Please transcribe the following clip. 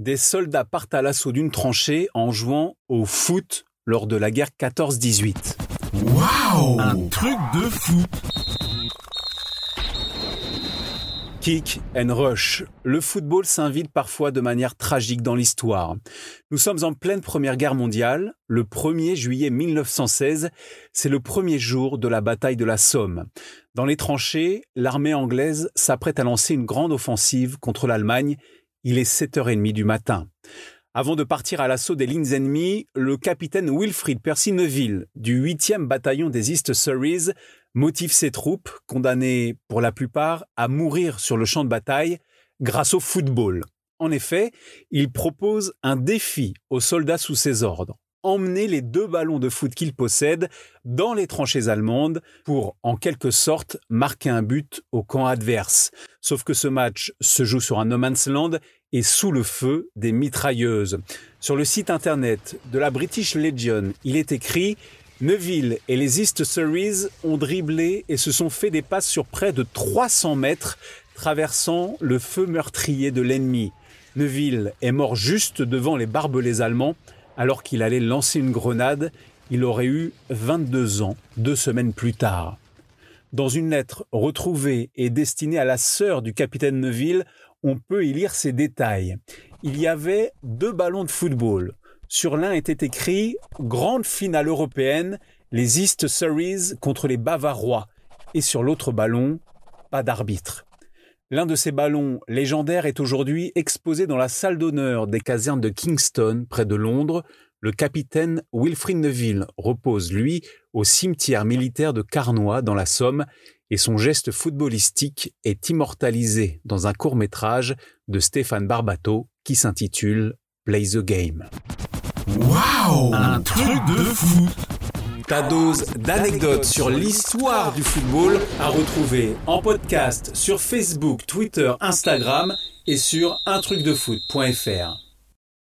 des soldats partent à l'assaut d'une tranchée en jouant au foot lors de la guerre 14-18. Waouh Un truc de fou Kick and rush. Le football s'invite parfois de manière tragique dans l'histoire. Nous sommes en pleine Première Guerre mondiale. Le 1er juillet 1916, c'est le premier jour de la bataille de la Somme. Dans les tranchées, l'armée anglaise s'apprête à lancer une grande offensive contre l'Allemagne. Il est 7h30 du matin. Avant de partir à l'assaut des lignes ennemies, le capitaine Wilfrid Percy Neville du 8e bataillon des East Surreys motive ses troupes, condamnées pour la plupart à mourir sur le champ de bataille grâce au football. En effet, il propose un défi aux soldats sous ses ordres. Emmener les deux ballons de foot qu'il possède dans les tranchées allemandes pour, en quelque sorte, marquer un but au camp adverse. Sauf que ce match se joue sur un no man's land et sous le feu des mitrailleuses. Sur le site internet de la British Legion, il est écrit Neville et les East Surreys ont dribblé et se sont fait des passes sur près de 300 mètres, traversant le feu meurtrier de l'ennemi. Neville est mort juste devant les barbelés allemands alors qu'il allait lancer une grenade. Il aurait eu 22 ans, deux semaines plus tard. Dans une lettre retrouvée et destinée à la sœur du capitaine Neville, on peut y lire ces détails. Il y avait deux ballons de football. Sur l'un était écrit Grande finale européenne, les East Surreys contre les Bavarois. Et sur l'autre ballon, pas d'arbitre. L'un de ces ballons légendaires est aujourd'hui exposé dans la salle d'honneur des casernes de Kingston, près de Londres. Le capitaine Wilfrid Neville repose, lui, au cimetière militaire de Carnoy, dans la Somme, et son geste footballistique est immortalisé dans un court métrage de Stéphane Barbato qui s'intitule Play the Game. Waouh Un truc de fou Ta dose d'anecdotes sur l'histoire du football à retrouver en podcast sur Facebook, Twitter, Instagram et sur untrucdefoot.fr.